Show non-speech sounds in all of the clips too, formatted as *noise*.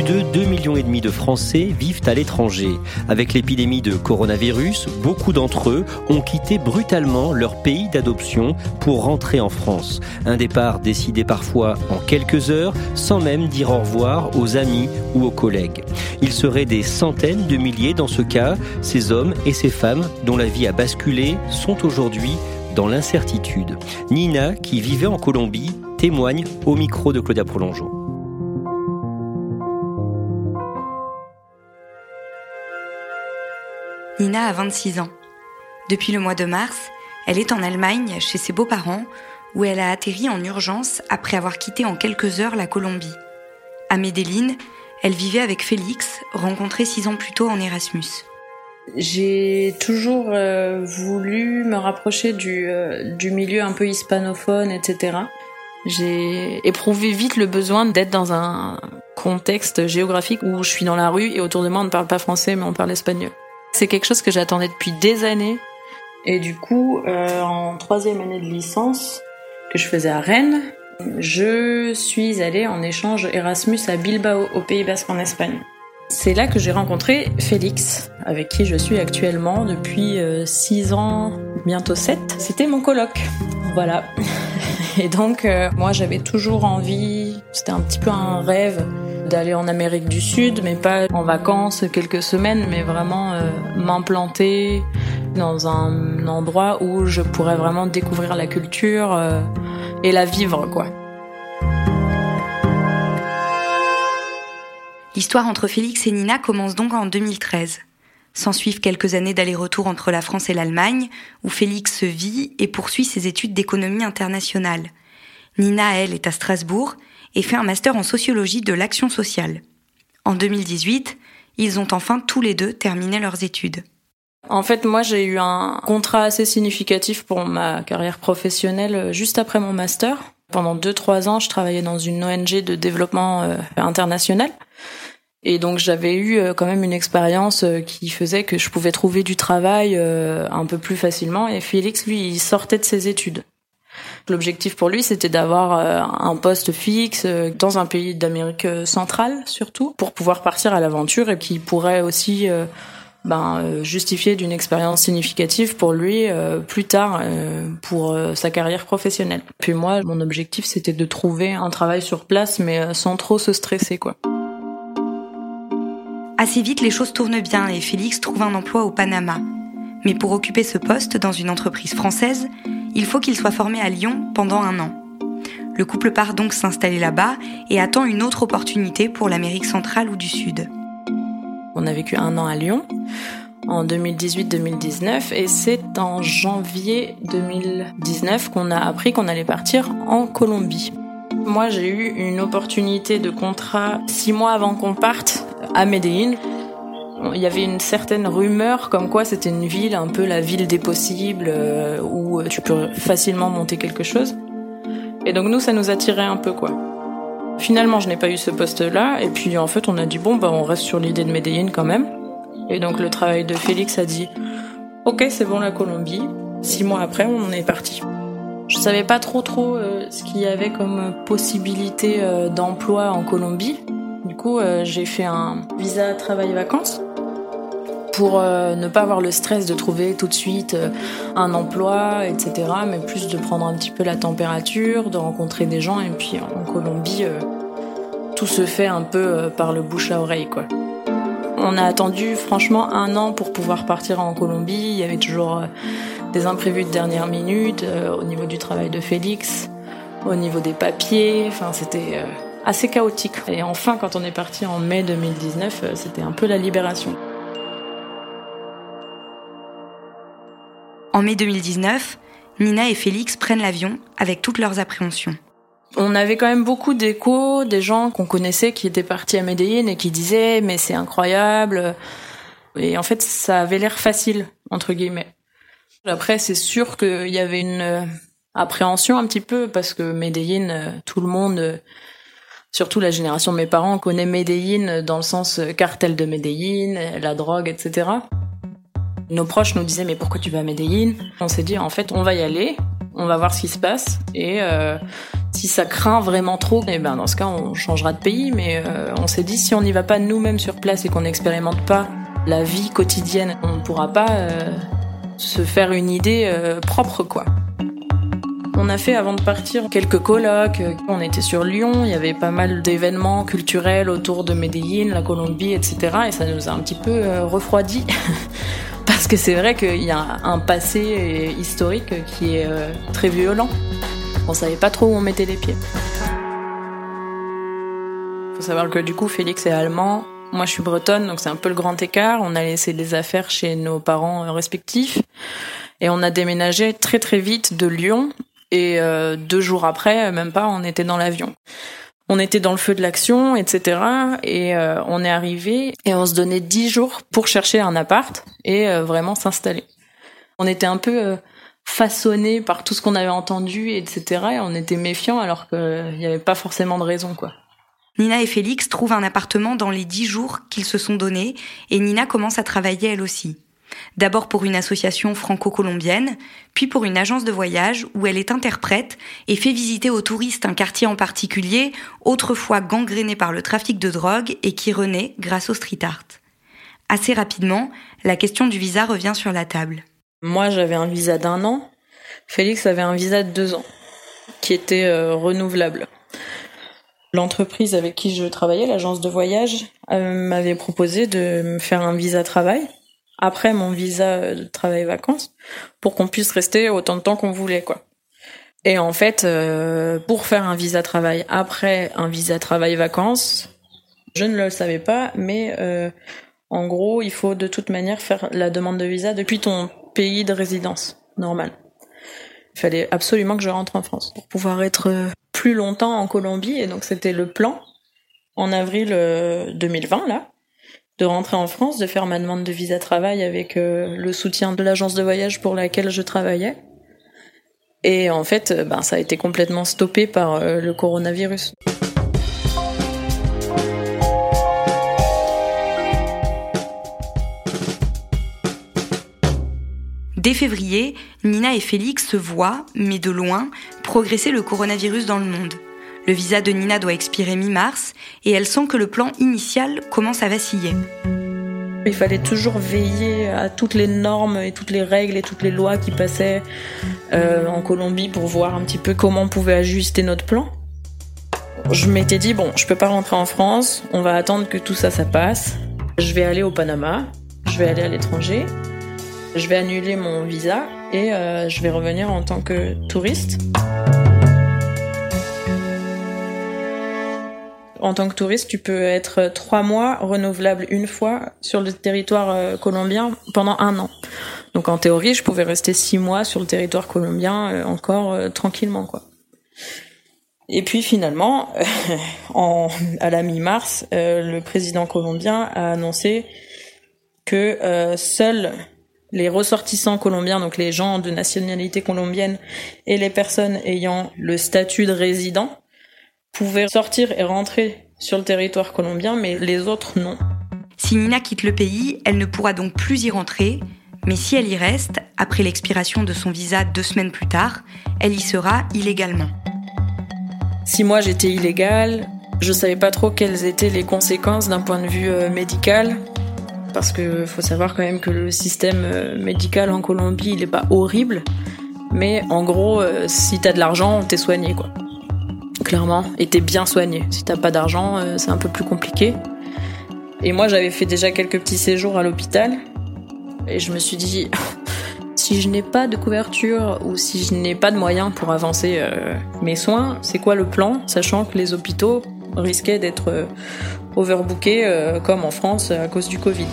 Plus de 2 millions et demi de Français vivent à l'étranger. Avec l'épidémie de coronavirus, beaucoup d'entre eux ont quitté brutalement leur pays d'adoption pour rentrer en France. Un départ décidé parfois en quelques heures, sans même dire au revoir aux amis ou aux collègues. Il serait des centaines de milliers dans ce cas. Ces hommes et ces femmes dont la vie a basculé sont aujourd'hui dans l'incertitude. Nina, qui vivait en Colombie, témoigne au micro de Claudia Prolongeau. Nina a 26 ans. Depuis le mois de mars, elle est en Allemagne chez ses beaux-parents où elle a atterri en urgence après avoir quitté en quelques heures la Colombie. À Medellín, elle vivait avec Félix, rencontré six ans plus tôt en Erasmus. J'ai toujours euh, voulu me rapprocher du, euh, du milieu un peu hispanophone, etc. J'ai éprouvé vite le besoin d'être dans un contexte géographique où je suis dans la rue et autour de moi on ne parle pas français mais on parle espagnol. C'est quelque chose que j'attendais depuis des années. Et du coup, euh, en troisième année de licence que je faisais à Rennes, je suis allée en échange Erasmus à Bilbao, au Pays Basque en Espagne. C'est là que j'ai rencontré Félix, avec qui je suis actuellement depuis 6 ans, bientôt 7. C'était mon coloc. Voilà. *laughs* Et donc, euh, moi, j'avais toujours envie, c'était un petit peu un rêve, d'aller en Amérique du Sud, mais pas en vacances quelques semaines, mais vraiment euh, m'implanter dans un endroit où je pourrais vraiment découvrir la culture euh, et la vivre, quoi. L'histoire entre Félix et Nina commence donc en 2013. S'en suivent quelques années d'aller-retour entre la France et l'Allemagne, où Félix vit et poursuit ses études d'économie internationale. Nina, elle, est à Strasbourg et fait un master en sociologie de l'action sociale. En 2018, ils ont enfin tous les deux terminé leurs études. En fait, moi, j'ai eu un contrat assez significatif pour ma carrière professionnelle juste après mon master. Pendant deux, trois ans, je travaillais dans une ONG de développement euh, international. Et donc j'avais eu euh, quand même une expérience euh, qui faisait que je pouvais trouver du travail un peu plus facilement. Et Félix, lui, il sortait de ses études. L'objectif pour lui, c'était d'avoir un poste fixe dans un pays d'Amérique centrale, surtout, pour pouvoir partir à l'aventure et qui pourrait aussi ben, justifier d'une expérience significative pour lui plus tard pour sa carrière professionnelle. Puis moi, mon objectif, c'était de trouver un travail sur place, mais sans trop se stresser, quoi. Assez vite, les choses tournent bien et Félix trouve un emploi au Panama. Mais pour occuper ce poste dans une entreprise française, il faut qu'il soit formé à Lyon pendant un an. Le couple part donc s'installer là-bas et attend une autre opportunité pour l'Amérique centrale ou du Sud. On a vécu un an à Lyon en 2018-2019 et c'est en janvier 2019 qu'on a appris qu'on allait partir en Colombie. Moi j'ai eu une opportunité de contrat six mois avant qu'on parte à Medellín. Il y avait une certaine rumeur comme quoi c'était une ville, un peu la ville des possibles, euh, où tu peux facilement monter quelque chose. Et donc nous, ça nous attirait un peu, quoi. Finalement, je n'ai pas eu ce poste-là, et puis en fait, on a dit bon, bah on reste sur l'idée de Medellín quand même. Et donc le travail de Félix a dit ok, c'est bon la Colombie. Six mois après, on est parti. Je savais pas trop trop euh, ce qu'il y avait comme possibilité euh, d'emploi en Colombie coup, euh, j'ai fait un visa travail-vacances pour euh, ne pas avoir le stress de trouver tout de suite euh, un emploi, etc. Mais plus de prendre un petit peu la température, de rencontrer des gens. Et puis en Colombie, tout se fait un peu par le bouche à oreille, quoi. On a attendu franchement un an pour pouvoir partir en Colombie. Il y avait toujours des imprévus de dernière minute au niveau du travail de Félix, au niveau des papiers. Enfin, c'était assez chaotique. Et enfin, quand on est parti en mai 2019, euh, c'était un peu la libération. En mai 2019, Nina et Félix prennent l'avion avec toutes leurs appréhensions. On avait quand même beaucoup d'échos, des gens qu'on connaissait qui étaient partis à Medellin et qui disaient mais c'est incroyable. Et en fait, ça avait l'air facile entre guillemets. Après, c'est sûr qu'il y avait une euh, appréhension un petit peu parce que Medellin, euh, tout le monde surtout la génération de mes parents connaît Medellin dans le sens euh, cartel de Medellin, la drogue, etc. Nos proches nous disaient mais pourquoi tu vas à Medellin? On s'est dit en fait on va y aller, on va voir ce qui se passe et euh, si ça craint vraiment trop, eh ben dans ce cas on changera de pays. Mais euh, on s'est dit si on n'y va pas nous-mêmes sur place et qu'on n'expérimente pas la vie quotidienne, on ne pourra pas se faire une idée propre quoi. On a fait avant de partir quelques colloques. On était sur Lyon, il y avait pas mal d'événements culturels autour de Medellin, la Colombie, etc. Et ça nous a un petit peu euh, refroidi. *laughs* Parce que c'est vrai qu'il y a un passé historique qui est euh, très violent. On savait pas trop où on mettait les pieds. Faut savoir que du coup, Félix est allemand. Moi, je suis bretonne, donc c'est un peu le grand écart. On a laissé des affaires chez nos parents euh, respectifs. Et on a déménagé très très vite de Lyon et euh, deux jours après, même pas, on était dans l'avion. On était dans le feu de l'action, etc. Et euh, on est arrivé et on se donnait dix jours pour chercher un appart et euh, vraiment s'installer. On était un peu façonné par tout ce qu'on avait entendu, etc. Et on était méfiants alors qu'il n'y avait pas forcément de raison, quoi. Nina et Félix trouvent un appartement dans les dix jours qu'ils se sont donnés et Nina commence à travailler elle aussi. D'abord pour une association franco-colombienne, puis pour une agence de voyage où elle est interprète et fait visiter aux touristes un quartier en particulier, autrefois gangréné par le trafic de drogue et qui renaît grâce au street art. Assez rapidement, la question du visa revient sur la table. Moi, j'avais un visa d'un an. Félix avait un visa de deux ans, qui était euh, renouvelable. L'entreprise avec qui je travaillais, l'agence de voyage, euh, m'avait proposé de me faire un visa travail après mon visa de travail-vacances pour qu'on puisse rester autant de temps qu'on voulait, quoi. Et en fait, euh, pour faire un visa travail après un visa travail-vacances, je ne le savais pas, mais euh, en gros, il faut de toute manière faire la demande de visa depuis ton pays de résidence normal. Il fallait absolument que je rentre en France pour pouvoir être euh, plus longtemps en Colombie, et donc c'était le plan en avril 2020 là de rentrer en France, de faire ma demande de visa travail avec euh, le soutien de l'agence de voyage pour laquelle je travaillais. Et en fait, euh, ben, ça a été complètement stoppé par euh, le coronavirus. Dès février, Nina et Félix se voient, mais de loin, progresser le coronavirus dans le monde. Le visa de Nina doit expirer mi-mars et elle sent que le plan initial commence à vaciller. Il fallait toujours veiller à toutes les normes et toutes les règles et toutes les lois qui passaient euh, en Colombie pour voir un petit peu comment on pouvait ajuster notre plan. Je m'étais dit bon, je peux pas rentrer en France, on va attendre que tout ça ça passe. Je vais aller au Panama, je vais aller à l'étranger, je vais annuler mon visa et euh, je vais revenir en tant que touriste. En tant que touriste, tu peux être trois mois renouvelable une fois sur le territoire euh, colombien pendant un an. Donc en théorie, je pouvais rester six mois sur le territoire colombien euh, encore euh, tranquillement, quoi. Et puis finalement, *laughs* en, à la mi-mars, le président colombien a annoncé que seuls les ressortissants colombiens, donc les gens de nationalité colombienne et les personnes ayant le statut de résident, pouvaient sortir et rentrer sur le territoire colombien, mais les autres non. Si Nina quitte le pays, elle ne pourra donc plus y rentrer, mais si elle y reste, après l'expiration de son visa deux semaines plus tard, elle y sera illégalement. Si moi j'étais illégale, Je savais pas trop quelles étaient les conséquences d'un point de vue euh, médical, parce que faut savoir quand même que le système euh, médical en Colombie, il est pas horrible, mais en gros, euh, si t'as de l'argent, t'es soigné quoi. Clairement, et t'es bien soigné. Si t'as pas d'argent, c'est un peu plus compliqué. Et moi, j'avais fait déjà quelques petits séjours à l'hôpital, et je me suis dit, *laughs* si je n'ai pas de couverture ou si je n'ai pas de moyens pour avancer mes soins, c'est quoi le plan, sachant que les hôpitaux risquait d'être euh, overbooké euh, comme en France à cause du Covid.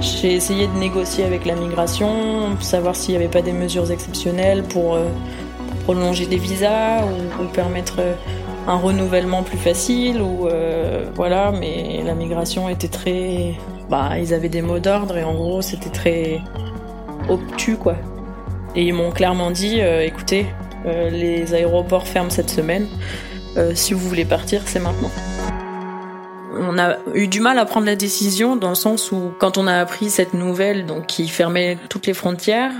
J'ai essayé de négocier avec la migration, savoir s'il n'y avait pas des mesures exceptionnelles pour, euh, prolonger des visas ou, permettre un renouvellement plus facile ou voilà mais la migration était très bah ils avaient des mots d'ordre et en gros c'était très obtus quoi et ils m'ont clairement dit écoutez les aéroports ferment cette semaine euh, si vous voulez partir, c'est maintenant. On a eu du mal à prendre la décision dans le sens où quand on a appris cette nouvelle, donc qui fermait toutes les frontières,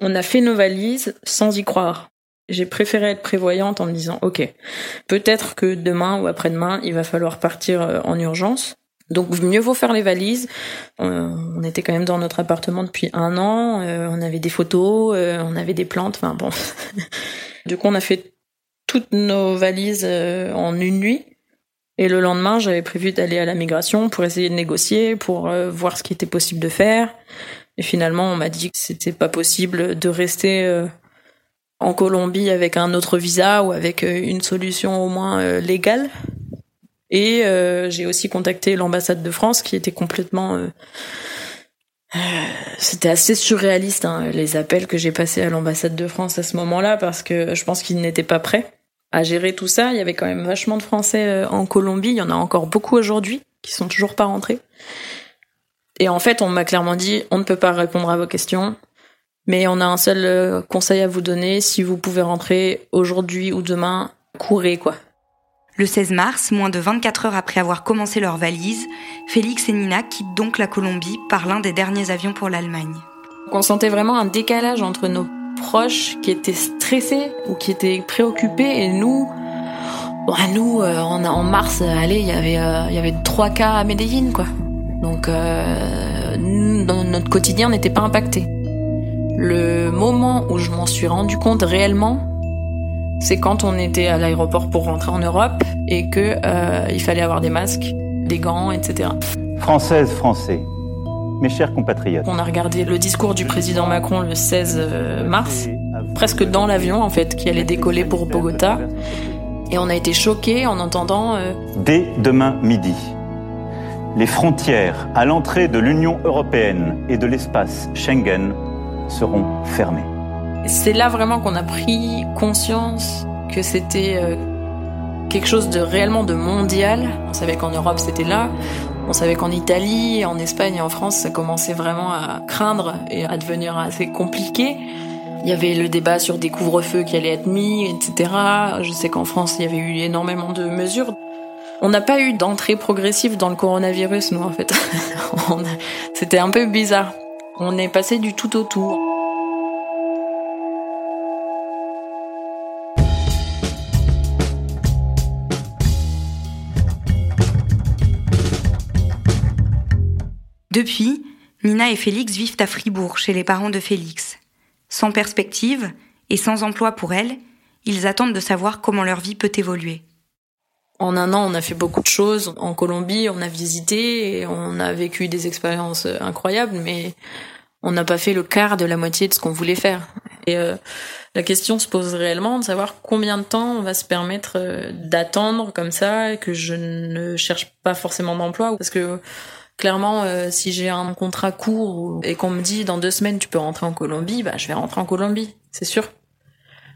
on a fait nos valises sans y croire. J'ai préféré être prévoyante en me disant, ok, peut-être que demain ou après-demain, il va falloir partir euh, en urgence. Donc mieux vaut faire les valises. Euh, on était quand même dans notre appartement depuis un an. on avait des photos, on avait des plantes. Enfin bon. *laughs* du coup, on a fait toutes nos valises euh, en une nuit. Et le lendemain, j'avais prévu d'aller à la migration pour essayer de négocier, pour euh, voir ce qui était possible de faire. Et finalement, on m'a dit que c'était pas possible de rester euh, en Colombie avec un autre visa ou avec une solution au moins légale. Et j'ai aussi contacté l'ambassade de France qui était complètement c'était assez surréaliste hein, les appels que j'ai passés à l'ambassade de France à ce moment-là parce que je pense qu'ils n'étaient pas prêts à gérer tout ça. Il y avait quand même vachement de Français euh, en Colombie. Il y en a encore beaucoup aujourd'hui qui sont toujours pas rentrés. Et en fait, on m'a clairement dit, on ne peut pas répondre à vos questions, mais on a un seul euh, conseil à vous donner. Si vous pouvez rentrer aujourd'hui ou demain, courez, quoi. Le 16 mars, moins de 24 heures après avoir commencé leur valise, Félix et Nina quittent donc la Colombie par l'un des derniers avions pour l'Allemagne. On sentait vraiment un décalage entre nos proches qui étaient stressés ou qui étaient préoccupés et nous bon, nous euh, en, en mars allez il y avait euh, il y avait trois cas à Medellin quoi donc euh, dans notre quotidien n'était pas impacté le moment où je m'en suis rendu compte réellement c'est quand on était à l'aéroport pour rentrer en Europe et que il fallait avoir des masques des gants etc française français mes chers compatriotes. On a regardé le discours du président Macron le 16 euh, mars, presque dans l'avion en fait, qui allait décoller pour Bogota. Et on a été choqués en entendant... Euh, Dès demain midi, les frontières à l'entrée de l'Union européenne et de l'espace Schengen seront fermées. C'est là vraiment qu'on a pris conscience que c'était euh, quelque chose de réellement de mondial. On savait qu'en Europe c'était là. On savait qu'en Italie, en Espagne et en France, ça commençait vraiment à craindre et à devenir assez compliqué. Il y avait le débat sur des couvre-feux qui allaient être mis, etc. Je sais qu'en France, il y avait eu énormément de mesures. On n'a pas eu d'entrée progressive dans le coronavirus, nous, en fait. *laughs* C'était un peu bizarre. On est passé du tout au tout. Depuis, Nina et Félix vivent à Fribourg, chez les parents de Félix. Sans perspective et sans emploi pour elle, ils attendent de savoir comment leur vie peut évoluer. En un an, on a fait beaucoup de choses. En Colombie, on a visité et on a vécu des expériences incroyables, mais on n'a pas fait le quart de la moitié de ce qu'on voulait faire. Et euh, la question se pose réellement de savoir combien de temps on va se permettre euh, d'attendre comme ça et que je ne cherche pas forcément d'emploi parce que Clairement, euh, si j'ai un contrat court et qu'on me dit dans deux semaines tu peux rentrer en Colombie, bah je vais rentrer en Colombie, c'est sûr.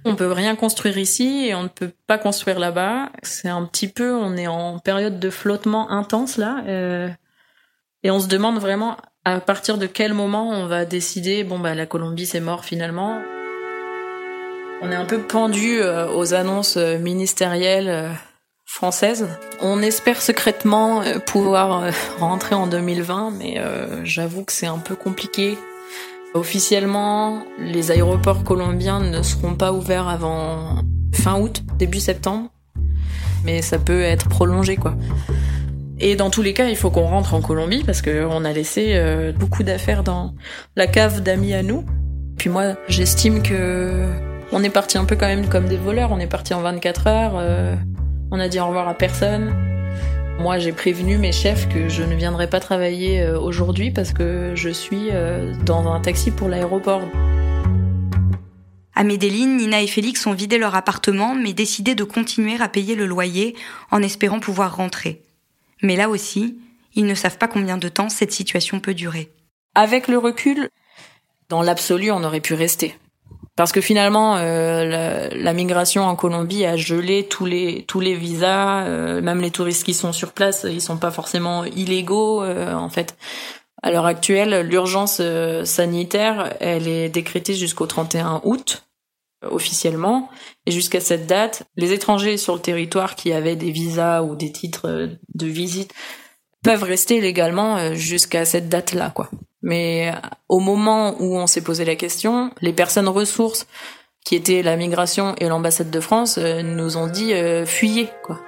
On peut rien construire ici et on ne peut pas construire là-bas. C'est un petit peu, on est en période de flottement intense là, euh, et on se demande vraiment à partir de quel moment on va décider bon bah la Colombie c'est mort finalement. On est un peu pendu euh, aux annonces ministérielles française. On espère secrètement euh, pouvoir euh, rentrer en 2020, mais euh, j'avoue que c'est un peu compliqué. Officiellement, les aéroports colombiens ne seront pas ouverts avant fin août, début septembre. mais ça peut être prolongé, quoi. Et dans tous les cas, il faut qu'on rentre en Colombie parce qu'on a laissé euh, beaucoup d'affaires dans la cave d'amis à nous. Puis moi, j'estime que on est parti un peu quand même comme des voleurs. On est parti en 24 heures. Euh, on a dit au revoir à personne. Moi, j'ai prévenu mes chefs que je ne viendrai pas travailler euh, aujourd'hui parce que je suis dans un taxi pour l'aéroport. À Medellin, Nina et Félix ont vidé leur appartement mais décidé de continuer à payer le loyer en espérant pouvoir rentrer. Mais là aussi, ils ne savent pas combien de temps cette situation peut durer. Avec le recul, dans l'absolu, on aurait pu rester. Parce que finalement, euh, la, migration en Colombie a gelé tous les tous les visas, euh, même les touristes qui sont sur place, ils sont pas forcément illégaux. Euh, en fait, à l'heure actuelle, l'urgence sanitaire, elle est décrétée jusqu'au 31 août officiellement. Et jusqu'à cette date, les étrangers sur le territoire qui avaient des visas ou des titres de visite peuvent rester légalement euh, jusqu'à cette date-là, quoi. Mais euh, au moment où on s'est posé la question, les personnes ressources qui étaient la migration et l'ambassade de France euh, nous ont dit fuyez, quoi.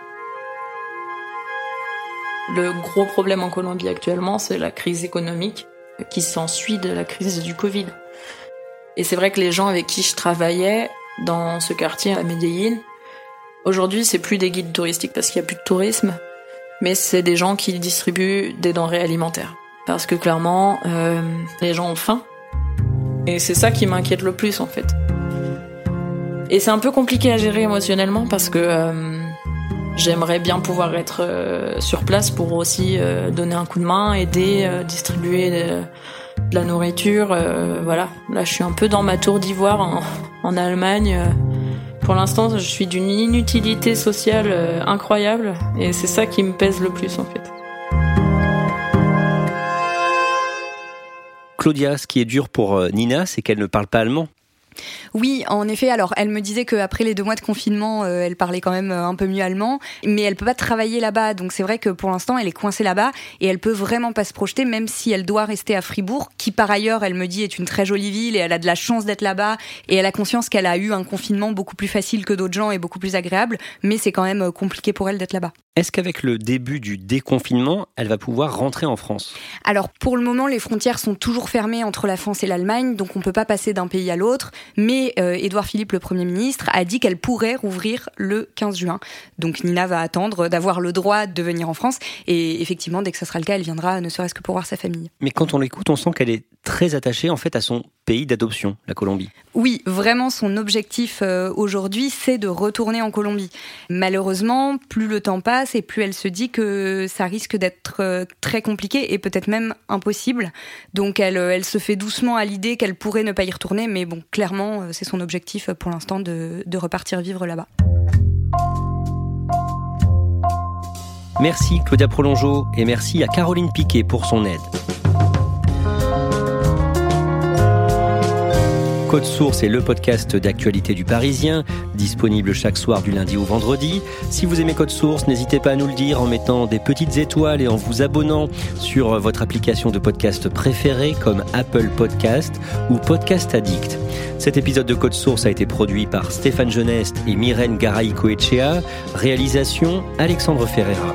Le gros problème en Colombie actuellement, c'est la crise économique qui s'ensuit de la crise du Covid. Et c'est vrai que les gens avec qui je travaillais dans ce quartier à Medellín, aujourd'hui c'est plus des guides touristiques parce qu'il n'y a plus de tourisme, mais c'est des gens qui distribuent des denrées alimentaires. Parce que clairement, euh, les gens ont faim. Et c'est ça qui m'inquiète le plus en fait. Et c'est un peu compliqué à gérer émotionnellement parce que euh, j'aimerais bien pouvoir être euh, sur place pour aussi donner un coup de main, aider, distribuer de la nourriture. Voilà, là je suis un peu dans ma tour d'ivoire en, Allemagne. Pour l'instant, je suis d'une inutilité sociale incroyable et c'est ça qui me pèse le plus en fait. Claudia, ce qui est dur pour euh, Nina, c'est qu'elle ne parle pas allemand. Oui, en effet. Alors, elle me disait qu'après les deux mois de confinement, euh, elle parlait quand même euh, un peu mieux allemand, mais elle peut pas travailler là-bas. Donc, c'est vrai que pour l'instant, elle est coincée là-bas et elle peut vraiment pas se projeter, même si elle doit rester à Fribourg, qui par ailleurs, elle me dit, est une très jolie ville et elle a de la chance d'être là-bas et elle a conscience qu'elle a eu un confinement beaucoup plus facile que d'autres gens et beaucoup plus agréable, mais c'est quand même compliqué pour elle d'être là-bas. Est-ce qu'avec le début du déconfinement, elle va pouvoir rentrer en France? Alors, pour le moment, les frontières sont toujours fermées entre la France et l'Allemagne, donc on peut pas passer d'un pays à l'autre, mais Édouard Philippe, le Premier ministre, a dit qu'elle pourrait rouvrir le 15 juin. Donc Nina va attendre d'avoir le droit de venir en France. Et effectivement, dès que ce sera le cas, elle viendra, ne serait-ce que pour voir sa famille. Mais quand on l'écoute, on sent qu'elle est très attachée en fait à son pays d'adoption, la Colombie. Oui, vraiment, son objectif euh, aujourd'hui, c'est de retourner en Colombie. Malheureusement, plus le temps passe et plus elle se dit que ça risque d'être euh, très compliqué et peut-être même impossible. Donc elle, euh, elle se fait doucement à l'idée qu'elle pourrait ne pas y retourner, mais bon, clairement, c'est son objectif pour l'instant de, de repartir vivre là-bas. Merci Claudia Prolongeau et merci à Caroline Piquet pour son aide. Code Source est le podcast d'actualité du Parisien, disponible chaque soir du lundi au vendredi. Si vous aimez Code Source, n'hésitez pas à nous le dire en mettant des petites étoiles et en vous abonnant sur votre application de podcast préférée comme Apple Podcast ou Podcast Addict. Cet épisode de Code Source a été produit par Stéphane Geneste et Myrène Garay-Coechea. Réalisation Alexandre Ferreira.